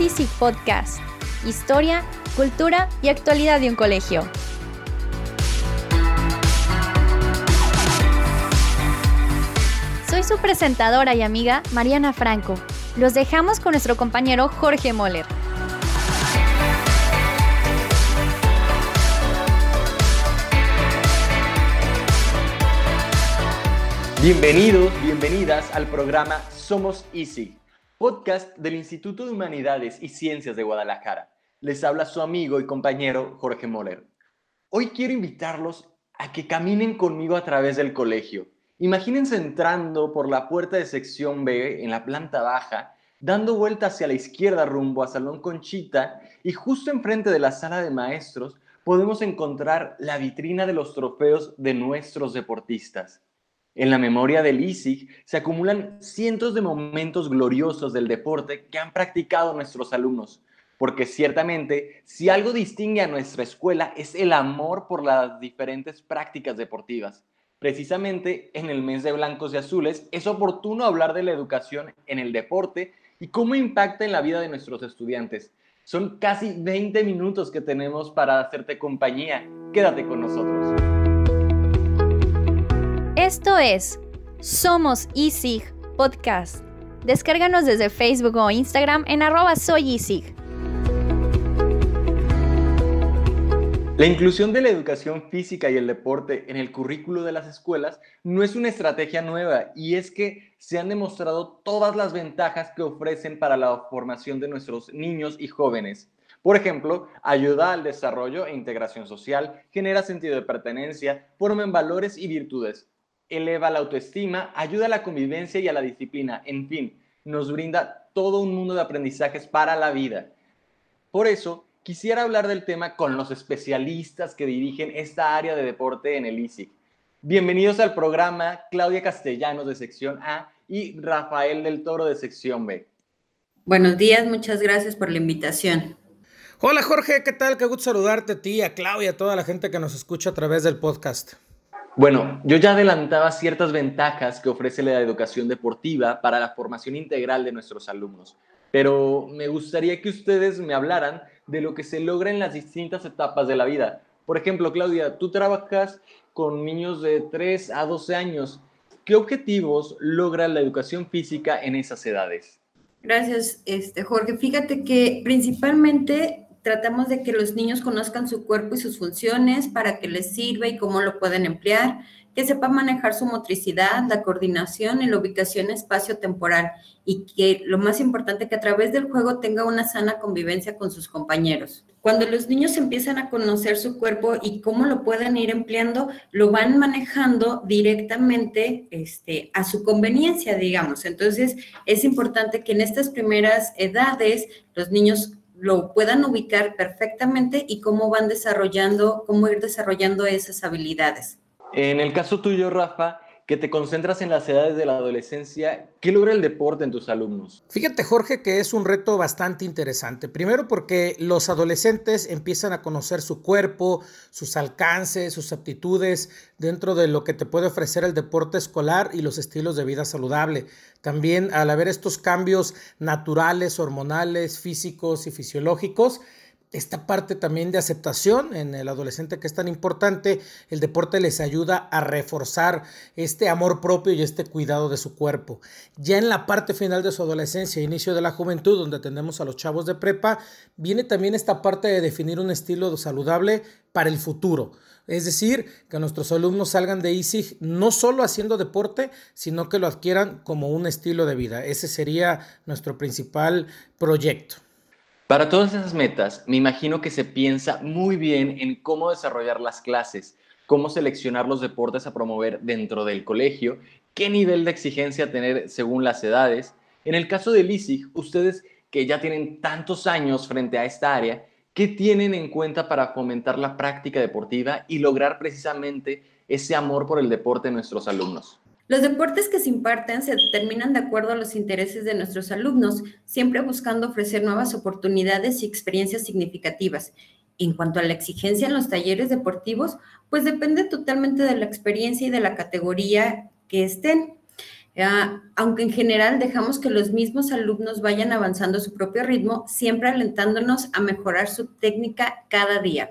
Easy Podcast. Historia, cultura y actualidad de un colegio. Soy su presentadora y amiga Mariana Franco. Los dejamos con nuestro compañero Jorge Moller. Bienvenidos, bienvenidas al programa Somos Easy, podcast del Instituto de Humanidades y Ciencias de Guadalajara. Les habla su amigo y compañero Jorge Moller. Hoy quiero invitarlos a que caminen conmigo a través del colegio. Imagínense entrando por la puerta de sección B en la planta baja, dando vuelta hacia la izquierda rumbo a Salón Conchita y justo enfrente de la sala de maestros podemos encontrar la vitrina de los trofeos de nuestros deportistas. En la memoria del ISIG se acumulan cientos de momentos gloriosos del deporte que han practicado nuestros alumnos, porque ciertamente si algo distingue a nuestra escuela es el amor por las diferentes prácticas deportivas. Precisamente en el mes de blancos y azules es oportuno hablar de la educación en el deporte y cómo impacta en la vida de nuestros estudiantes. Son casi 20 minutos que tenemos para hacerte compañía. Quédate con nosotros. Esto es Somos ISIG Podcast. Descárganos desde Facebook o Instagram en arroba soy La inclusión de la educación física y el deporte en el currículo de las escuelas no es una estrategia nueva y es que se han demostrado todas las ventajas que ofrecen para la formación de nuestros niños y jóvenes. Por ejemplo, ayuda al desarrollo e integración social, genera sentido de pertenencia, forma valores y virtudes eleva la autoestima, ayuda a la convivencia y a la disciplina, en fin, nos brinda todo un mundo de aprendizajes para la vida. Por eso, quisiera hablar del tema con los especialistas que dirigen esta área de deporte en el ISIC. Bienvenidos al programa Claudia Castellanos de sección A y Rafael del Toro de sección B. Buenos días, muchas gracias por la invitación. Hola Jorge, ¿qué tal? Qué gusto saludarte a ti, a Claudia, a toda la gente que nos escucha a través del podcast. Bueno, yo ya adelantaba ciertas ventajas que ofrece la educación deportiva para la formación integral de nuestros alumnos, pero me gustaría que ustedes me hablaran de lo que se logra en las distintas etapas de la vida. Por ejemplo, Claudia, tú trabajas con niños de 3 a 12 años. ¿Qué objetivos logra la educación física en esas edades? Gracias, este, Jorge. Fíjate que principalmente tratamos de que los niños conozcan su cuerpo y sus funciones, para que les sirva y cómo lo pueden emplear, que sepan manejar su motricidad, la coordinación y la ubicación espacio-temporal y que lo más importante, que a través del juego tenga una sana convivencia con sus compañeros. Cuando los niños empiezan a conocer su cuerpo y cómo lo pueden ir empleando, lo van manejando directamente este, a su conveniencia, digamos. Entonces, es importante que en estas primeras edades los niños lo puedan ubicar perfectamente y cómo van desarrollando, cómo ir desarrollando esas habilidades. En el caso tuyo, Rafa, que te concentras en las edades de la adolescencia, ¿qué logra el deporte en tus alumnos? Fíjate, Jorge, que es un reto bastante interesante. Primero porque los adolescentes empiezan a conocer su cuerpo, sus alcances, sus aptitudes dentro de lo que te puede ofrecer el deporte escolar y los estilos de vida saludable. También al haber estos cambios naturales, hormonales, físicos y fisiológicos, esta parte también de aceptación en el adolescente que es tan importante, el deporte les ayuda a reforzar este amor propio y este cuidado de su cuerpo. Ya en la parte final de su adolescencia, inicio de la juventud, donde tenemos a los chavos de prepa, viene también esta parte de definir un estilo saludable para el futuro. Es decir, que nuestros alumnos salgan de ISIG no solo haciendo deporte, sino que lo adquieran como un estilo de vida. Ese sería nuestro principal proyecto. Para todas esas metas, me imagino que se piensa muy bien en cómo desarrollar las clases, cómo seleccionar los deportes a promover dentro del colegio, qué nivel de exigencia tener según las edades. En el caso del ISIG, ustedes que ya tienen tantos años frente a esta área, ¿qué tienen en cuenta para fomentar la práctica deportiva y lograr precisamente ese amor por el deporte en nuestros alumnos? Los deportes que se imparten se determinan de acuerdo a los intereses de nuestros alumnos, siempre buscando ofrecer nuevas oportunidades y experiencias significativas. En cuanto a la exigencia en los talleres deportivos, pues depende totalmente de la experiencia y de la categoría que estén. aunque en general dejamos que los mismos alumnos vayan avanzando a su propio ritmo, siempre alentándonos a mejorar su técnica cada día.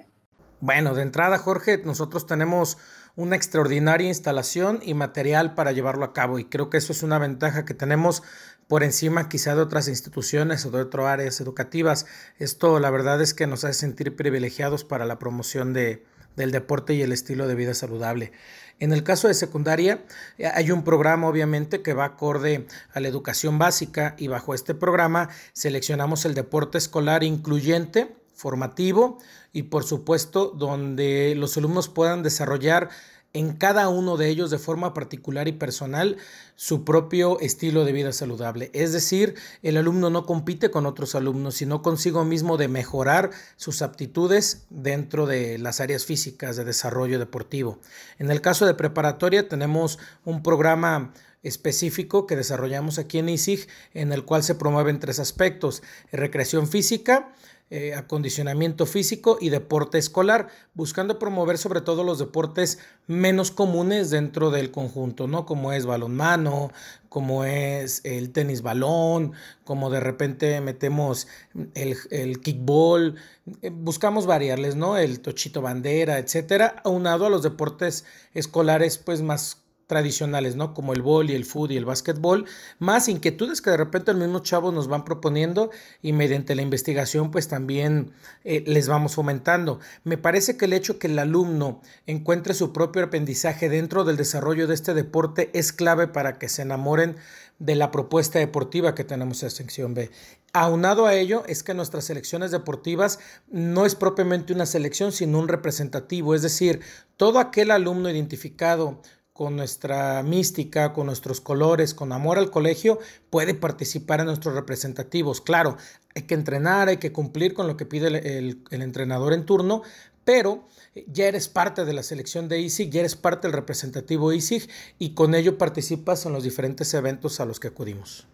Bueno, de entrada, Jorge, nosotros tenemos una extraordinaria instalación y material para llevarlo a cabo y creo que eso es una ventaja que tenemos por encima quizá de otras instituciones o de otras áreas educativas. Esto la verdad es que nos hace sentir privilegiados para la promoción de, del deporte y el estilo de vida saludable. En el caso de secundaria, eh, hay un programa obviamente que va acorde a la educación básica y bajo este programa seleccionamos el deporte escolar incluyente, formativo y por supuesto donde los alumnos puedan desarrollar en cada uno de ellos de forma particular y personal su propio estilo de vida saludable. Es decir, el alumno no compite con otros alumnos, sino consigo mismo de mejorar sus aptitudes dentro de las áreas físicas de desarrollo deportivo. En el caso de preparatoria tenemos un programa específico que desarrollamos aquí en ISIG en el cual se promueven tres aspectos, recreación física, eh, acondicionamiento físico y deporte escolar, buscando promover sobre todo los deportes menos comunes dentro del conjunto, ¿no? Como es balonmano, como es el tenis balón, como de repente metemos el, el kickball, eh, buscamos variarles, ¿no? El tochito bandera, etcétera, aunado a los deportes escolares, pues más tradicionales, ¿no? Como el bol y el fútbol y el básquetbol, más inquietudes que de repente los mismos chavos nos van proponiendo y mediante la investigación pues también eh, les vamos fomentando. Me parece que el hecho que el alumno encuentre su propio aprendizaje dentro del desarrollo de este deporte es clave para que se enamoren de la propuesta deportiva que tenemos en sección B. Aunado a ello es que nuestras selecciones deportivas no es propiamente una selección, sino un representativo, es decir, todo aquel alumno identificado con nuestra mística, con nuestros colores, con amor al colegio, puede participar en nuestros representativos. Claro, hay que entrenar, hay que cumplir con lo que pide el, entrenador en turno, pero ya eres parte de la selección de ISIG, ya eres parte del representativo ISIG y con ello participas en los diferentes eventos a los que acudimos.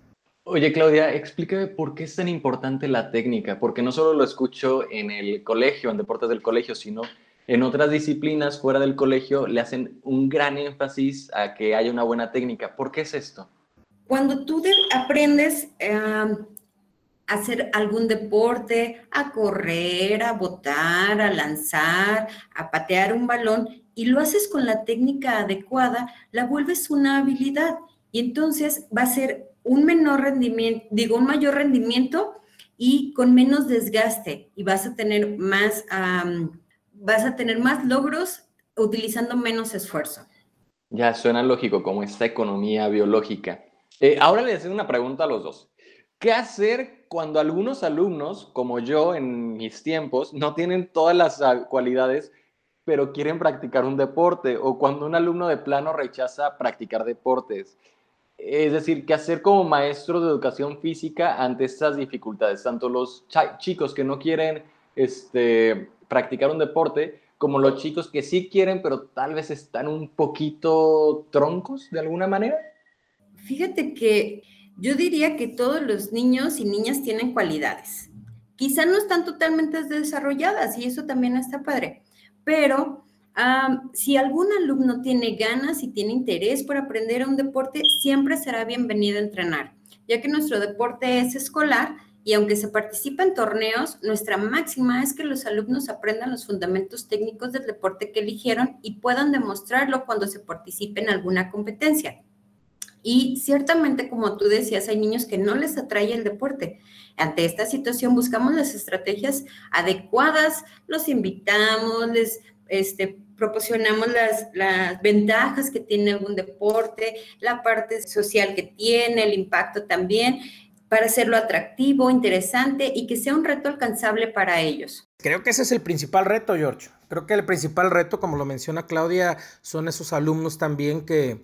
Oye, Claudia, explícame por qué es tan importante la técnica, porque no solo lo escucho en el colegio, en deportes del colegio, sino en otras disciplinas fuera del colegio le hacen un gran énfasis a que haya una buena técnica. ¿Por qué es esto? Cuando tú aprendes a hacer algún deporte, a correr, a botar, a lanzar, a patear un balón, y lo haces con la técnica adecuada, la vuelves una habilidad. Y entonces va a ser un menor rendimiento, digo, un mayor rendimiento y con menos desgaste y vas a tener más vas a tener más logros utilizando menos esfuerzo. Ya suena lógico como esta economía biológica. Eh, ahora les hago una pregunta a los dos. ¿Qué hacer cuando algunos alumnos, como yo en mis tiempos, no tienen todas las cualidades, pero quieren practicar un deporte? O cuando un alumno de plano rechaza practicar deportes. Es decir, ¿qué hacer como maestro de educación física ante estas dificultades? Tanto los chicos que no quieren este, practicar un deporte, como los chicos que sí quieren, pero tal vez están un poquito troncos de alguna manera? Fíjate que yo diría que todos los niños y niñas tienen cualidades. Quizá no están totalmente desarrolladas y eso también está padre, pero si algún alumno tiene ganas y tiene interés por aprender un deporte, siempre será bienvenido a entrenar, ya que nuestro deporte es escolar y aunque se participa en torneos, nuestra máxima es que los alumnos aprendan los fundamentos técnicos del deporte que eligieron y puedan demostrarlo cuando se participe en alguna competencia. Y ciertamente, como tú decías, hay niños que no les atrae el deporte. Ante esta situación buscamos las estrategias adecuadas, los invitamos, les este, proporcionamos las, las, ventajas que tiene algún deporte, la parte social que tiene, el impacto también, para hacerlo atractivo, interesante y que sea un reto alcanzable para ellos. Creo que ese es el principal reto, George. Creo que el principal reto, como lo menciona Claudia, son esos alumnos también que,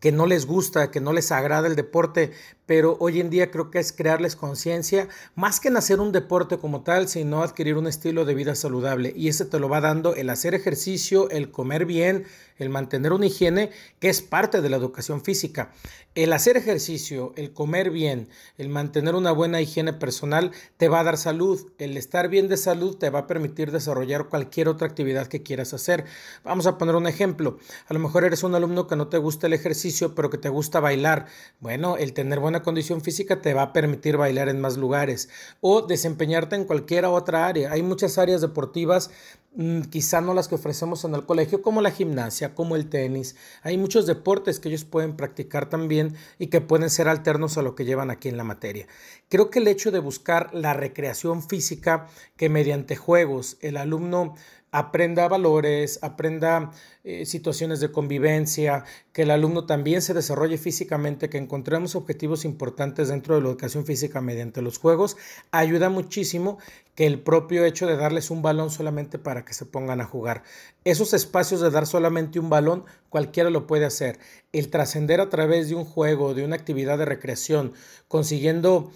que no les gusta, que no les agrada el deporte, pero hoy en día creo que es crearles conciencia, más que en hacer un deporte como tal, sino adquirir un estilo de vida saludable. Y ese te lo va dando el hacer ejercicio, el comer bien, el mantener una higiene, que es parte de la educación física. El hacer ejercicio, el comer bien, el mantener una buena higiene personal, te va a dar salud. El estar bien de salud te va a permitir desarrollar cualquier otra actividad que quieras hacer. Vamos a poner un ejemplo. A lo mejor eres un alumno que no te gusta el ejercicio, pero que te gusta bailar. Bueno, el tener buena condición física te va a permitir bailar en más lugares o desempeñarte en cualquier otra área. Hay muchas áreas deportivas Mm, quizá no las que ofrecemos en el colegio, como la gimnasia, como el tenis. Hay muchos deportes que ellos pueden practicar también y que pueden ser alternos a lo que llevan aquí en la materia. Creo que el hecho de buscar la recreación física, que mediante juegos el alumno aprenda valores, aprenda eh, situaciones de convivencia, que el alumno también se desarrolle físicamente, que encontremos objetivos importantes dentro de la educación física mediante los juegos, ayuda muchísimo que el propio hecho de darles un balón solamente para que se pongan a jugar. Esos espacios de dar solamente un balón, cualquiera lo puede hacer. El trascender a través de un juego, de una actividad de recreación, consiguiendo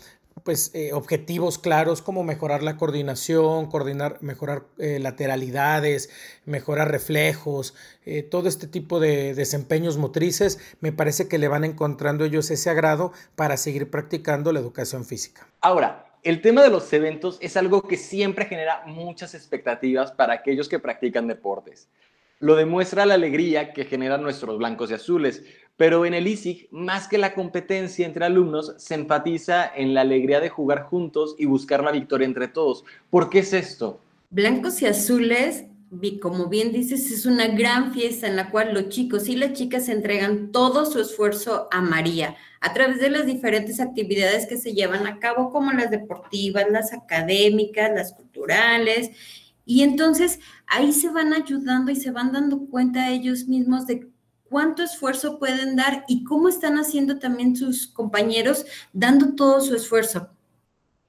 pues, eh, objetivos claros como mejorar la coordinación, coordinar, mejorar eh, lateralidades, mejorar reflejos, eh, todo este tipo de desempeños motrices, me parece que le van encontrando ellos ese agrado para seguir practicando la educación física. Ahora, el tema de los eventos es algo que siempre genera muchas expectativas para aquellos que practican deportes. Lo demuestra la alegría que generan nuestros blancos y azules, pero en el ISIG, más que la competencia entre alumnos, se enfatiza en la alegría de jugar juntos y buscar la victoria entre todos. ¿Por qué es esto? Blancos y azules, como bien dices, es una gran fiesta en la cual los chicos y las chicas entregan todo su esfuerzo a María a través de las diferentes actividades que se llevan a cabo, como las deportivas, las académicas, las culturales. Y entonces ahí se van ayudando y se van dando cuenta ellos mismos de cuánto esfuerzo pueden dar y cómo están haciendo también sus compañeros dando todo su esfuerzo.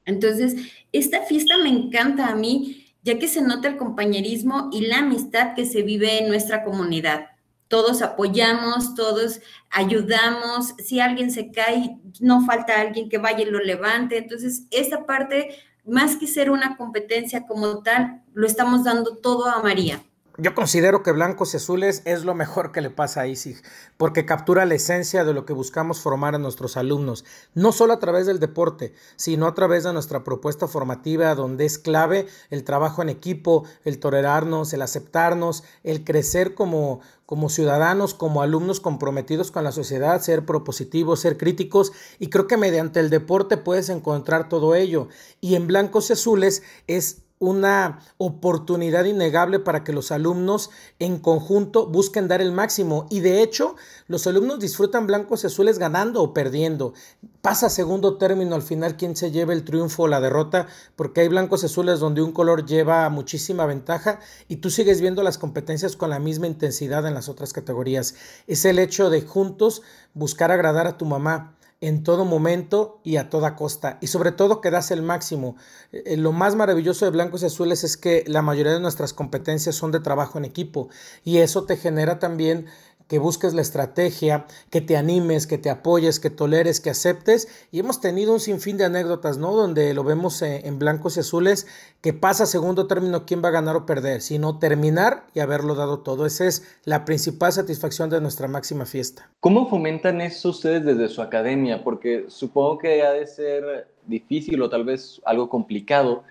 Entonces, esta fiesta me encanta a mí, ya que se nota el compañerismo y la amistad que se vive en nuestra comunidad. Todos apoyamos, todos ayudamos. Si alguien se cae, no falta alguien que vaya y lo levante. Entonces, esta parte, más que ser una competencia como tal, lo estamos dando todo a María. Yo considero que blancos y azules es lo mejor que le pasa a ISIG, porque captura la esencia de lo que buscamos formar a nuestros alumnos, no solo a través del deporte, sino a través de nuestra propuesta formativa, donde es clave el trabajo en equipo, el tolerarnos, el aceptarnos, el crecer como, como ciudadanos, como alumnos comprometidos con la sociedad, ser propositivos, ser críticos, y creo que mediante el deporte puedes encontrar todo ello. Y en blancos y azules es una oportunidad innegable para que los alumnos en conjunto busquen dar el máximo. Y de hecho, los alumnos disfrutan blancos y azules ganando o perdiendo. Pasa segundo término al final quién se lleva el triunfo o la derrota, porque hay blancos y azules donde un color lleva muchísima ventaja y tú sigues viendo las competencias con la misma intensidad en las otras categorías. Es el hecho de juntos buscar agradar a tu mamá en todo momento y a toda costa. Y sobre todo que das el máximo. Eh, lo más maravilloso de Blancos y Azules es que la mayoría de nuestras competencias son de trabajo en equipo. Y eso te genera también que busques la estrategia, que te animes, que te apoyes, que toleres, que aceptes. Y hemos tenido un sinfín de anécdotas, ¿no? Donde lo vemos eh, en blancos y azules, que pasa segundo término quién va a ganar o perder, sino terminar y haberlo dado todo. Esa es la principal satisfacción de nuestra máxima fiesta. ¿Cómo fomentan eso ustedes desde su academia? Porque supongo que ha de ser difícil o tal vez algo complicado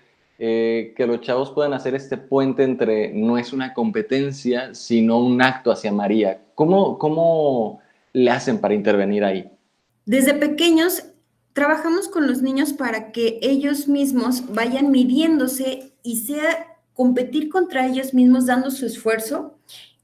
eh, que los chavos puedan hacer este puente entre no es una competencia, sino un acto hacia María. ¿Cómo, cómo le hacen para intervenir ahí? Desde pequeños trabajamos con los niños para que ellos mismos vayan midiéndose y sea competir contra ellos mismos dando su esfuerzo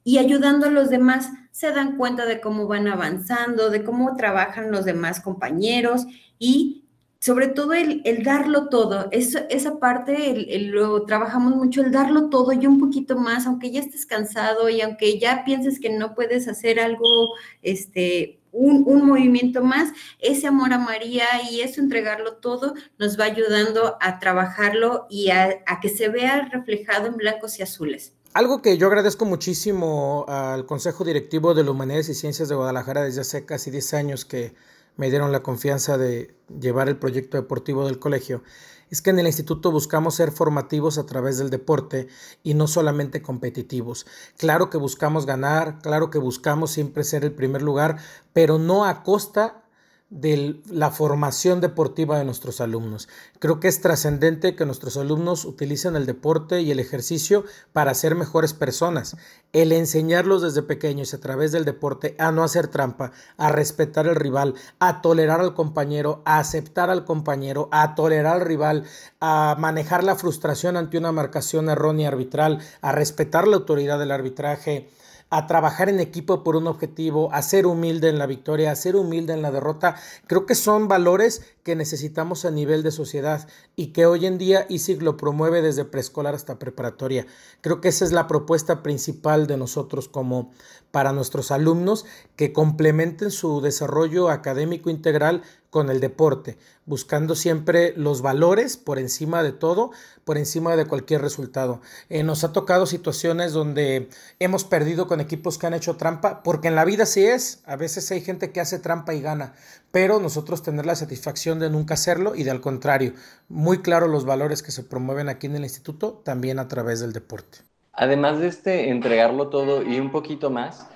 y ayudando a los demás. Se dan cuenta de cómo van avanzando, de cómo trabajan los demás compañeros y sobre todo el, darlo todo, esa parte lo trabajamos mucho, el darlo todo y un poquito más, aunque ya estés cansado y aunque ya pienses que no puedes hacer algo, este, un, movimiento más, ese amor a María y eso entregarlo todo nos va ayudando a trabajarlo y a, a que se vea reflejado en blancos y azules. Algo que yo agradezco muchísimo al Consejo Directivo de la Humanidades y Ciencias de Guadalajara desde hace casi 10 años que me dieron la confianza de llevar el proyecto deportivo del colegio, es que en el instituto buscamos ser formativos a través del deporte y no solamente competitivos. Claro que buscamos ganar, claro que buscamos siempre ser el primer lugar, pero no a costa de la formación deportiva de nuestros alumnos. Creo que es trascendente que nuestros alumnos utilicen el deporte y el ejercicio para ser mejores personas. El enseñarlos desde pequeños a través del deporte a no hacer trampa, a respetar al rival, a tolerar al compañero, a aceptar al compañero, a tolerar al rival, a manejar la frustración ante una marcación errónea arbitral, a respetar la autoridad del arbitraje, a trabajar en equipo por un objetivo, a ser humilde en la victoria, a ser humilde en la derrota. Creo que son valores que necesitamos a nivel de sociedad y que hoy en día ISIG lo promueve desde preescolar hasta preparatoria. Creo que esa es la propuesta principal de nosotros como para nuestros alumnos que complementen su desarrollo académico integral con el deporte, buscando siempre los valores por encima de todo, por encima de cualquier resultado. Eh, nos ha tocado situaciones donde hemos perdido con equipos que han hecho trampa, porque en la vida sí es, a veces hay gente que hace trampa y gana, pero nosotros tener la satisfacción de nunca hacerlo y de al contrario, muy claro los valores que se promueven aquí en el instituto, también a través del deporte. Además de este entregarlo todo y un poquito más,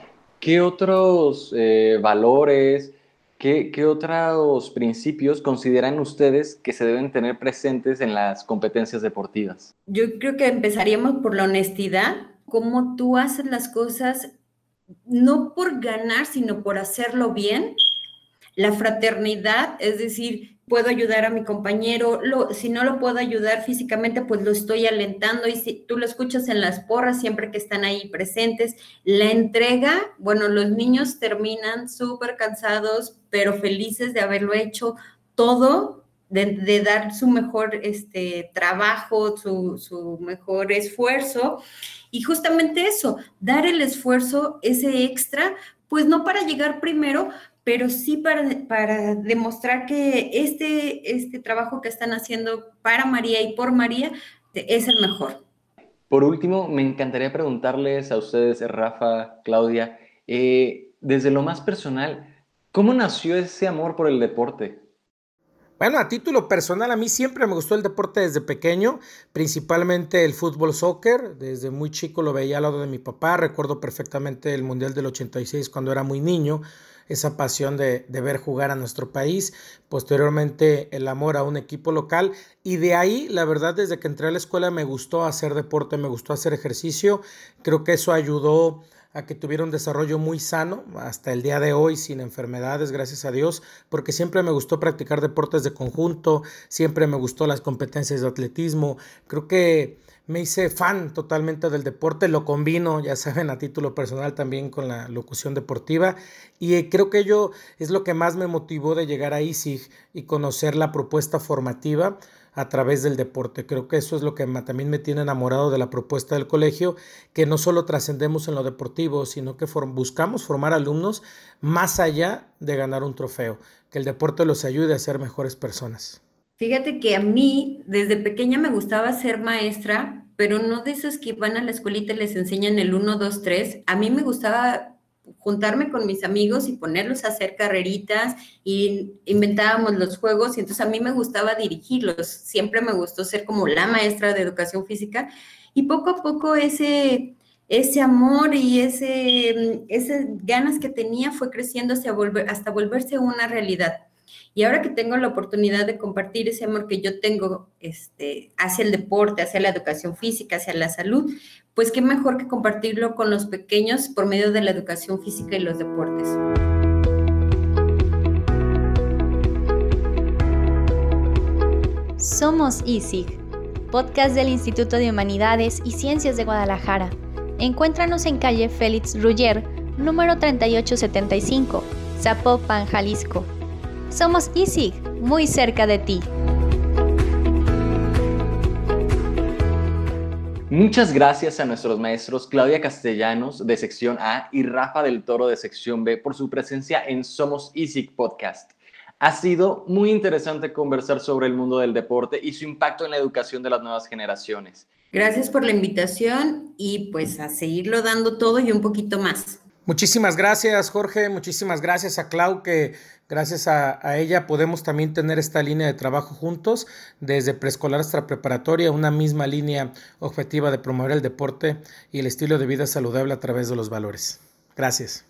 ¿qué otros eh, valores, ¿Qué, otros principios consideran ustedes que se deben tener presentes en las competencias deportivas? Yo creo que empezaríamos por la honestidad, cómo tú haces las cosas no por ganar, sino por hacerlo bien. La fraternidad, es decir, puedo ayudar a mi compañero, si no lo puedo ayudar físicamente, pues lo estoy alentando y si tú lo escuchas en las porras siempre que están ahí presentes, la entrega, bueno, los niños terminan súper cansados, pero felices de haberlo hecho todo, de, dar su mejor este, trabajo, su, su mejor esfuerzo. Y justamente eso, dar el esfuerzo, ese extra, pues no para llegar primero, pero sí para, para demostrar que este, este trabajo que están haciendo para María y por María es el mejor. Por último, me encantaría preguntarles a ustedes, Rafa, Claudia, eh, desde lo más personal, ¿cómo nació ese amor por el deporte? Bueno, a título personal, a mí siempre me gustó el deporte desde pequeño, principalmente el fútbol soccer. Desde muy chico lo veía al lado de mi papá. Recuerdo perfectamente el Mundial del 86 cuando era muy niño esa pasión de, ver jugar a nuestro país, posteriormente el amor a un equipo local y de ahí, la verdad, desde que entré a la escuela me gustó hacer deporte, me gustó hacer ejercicio, creo que eso ayudó a que tuviera un desarrollo muy sano hasta el día de hoy, sin enfermedades, gracias a Dios, porque siempre me gustó practicar deportes de conjunto, siempre me gustó las competencias de atletismo, creo que me hice fan totalmente del deporte, lo combino, ya saben, a título personal también con la locución deportiva y eh, creo que ello es lo que más me motivó de llegar a ISIG y conocer la propuesta formativa a través del deporte. Creo que eso es lo que también me tiene enamorado de la propuesta del colegio, que no solo trascendemos en lo deportivo, sino que buscamos formar alumnos más allá de ganar un trofeo, que el deporte los ayude a ser mejores personas. Fíjate que a mí desde pequeña me gustaba ser maestra, pero no de esos que van a la escuelita y les enseñan el 1, 2, 3. A mí me gustaba juntarme con mis amigos y ponerlos a hacer carreritas y inventábamos los juegos y entonces a mí me gustaba dirigirlos. Siempre me gustó ser como la maestra de educación física y poco a poco ese ese amor y ese, esas ganas que tenía fue creciendo hasta volverse una realidad. Y ahora que tengo la oportunidad de compartir ese amor que yo tengo este, hacia el deporte, hacia la educación física, hacia la salud, pues qué mejor que compartirlo con los pequeños por medio de la educación física y los deportes. Somos ISIG, podcast del Instituto de Humanidades y Ciencias de Guadalajara. Encuéntranos en calle Félix Ruller, número 3875, Zapopan, Jalisco somos ISIG, muy cerca de ti. Muchas gracias a nuestros maestros Claudia Castellanos de sección A y Rafa del Toro de sección B por su presencia en Somos ISIG Podcast. Ha sido muy interesante conversar sobre el mundo del deporte y su impacto en la educación de las nuevas generaciones. Gracias por la invitación y pues a seguirlo dando todo y un poquito más. Muchísimas gracias, Jorge. Muchísimas gracias a Clau, que gracias a, ella podemos también tener esta línea de trabajo juntos, desde preescolar hasta preparatoria, una misma línea objetiva de promover el deporte y el estilo de vida saludable a través de los valores. Gracias.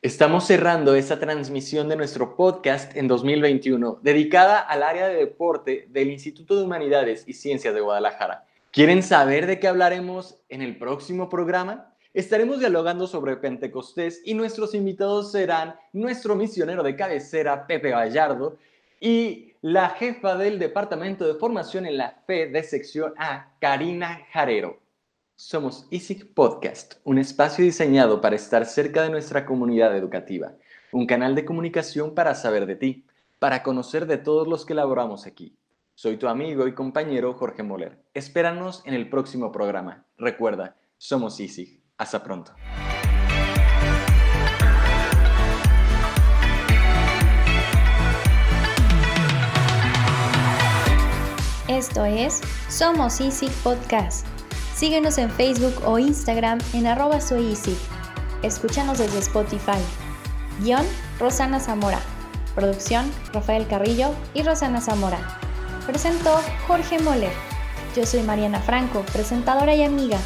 Estamos cerrando esta transmisión de nuestro podcast en 2021, dedicada al área de deporte del Instituto de Humanidades y Ciencias de Guadalajara. ¿Quieren saber de qué hablaremos en el próximo programa? Estaremos dialogando sobre Pentecostés y nuestros invitados serán nuestro misionero de cabecera, Pepe Gallardo, y la jefa del Departamento de Formación en la Fe de Sección A, Karina Jarero. Somos ISIC Podcast, un espacio diseñado para estar cerca de nuestra comunidad educativa, un canal de comunicación para saber de ti, para conocer de todos los que laboramos aquí. Soy tu amigo y compañero Jorge Moller. Espéranos en el próximo programa. Recuerda, somos ISIC. Hasta pronto. Esto es Somos Easy Podcast. Síguenos en Facebook o Instagram en arroba soy Easy. Escúchanos desde Spotify. Guión Rosana Zamora. Producción Rafael Carrillo y Rosana Zamora. Presentó Jorge Moller. Yo soy Mariana Franco, presentadora y amiga.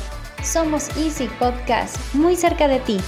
Somos Easy Podcast, muy cerca de ti.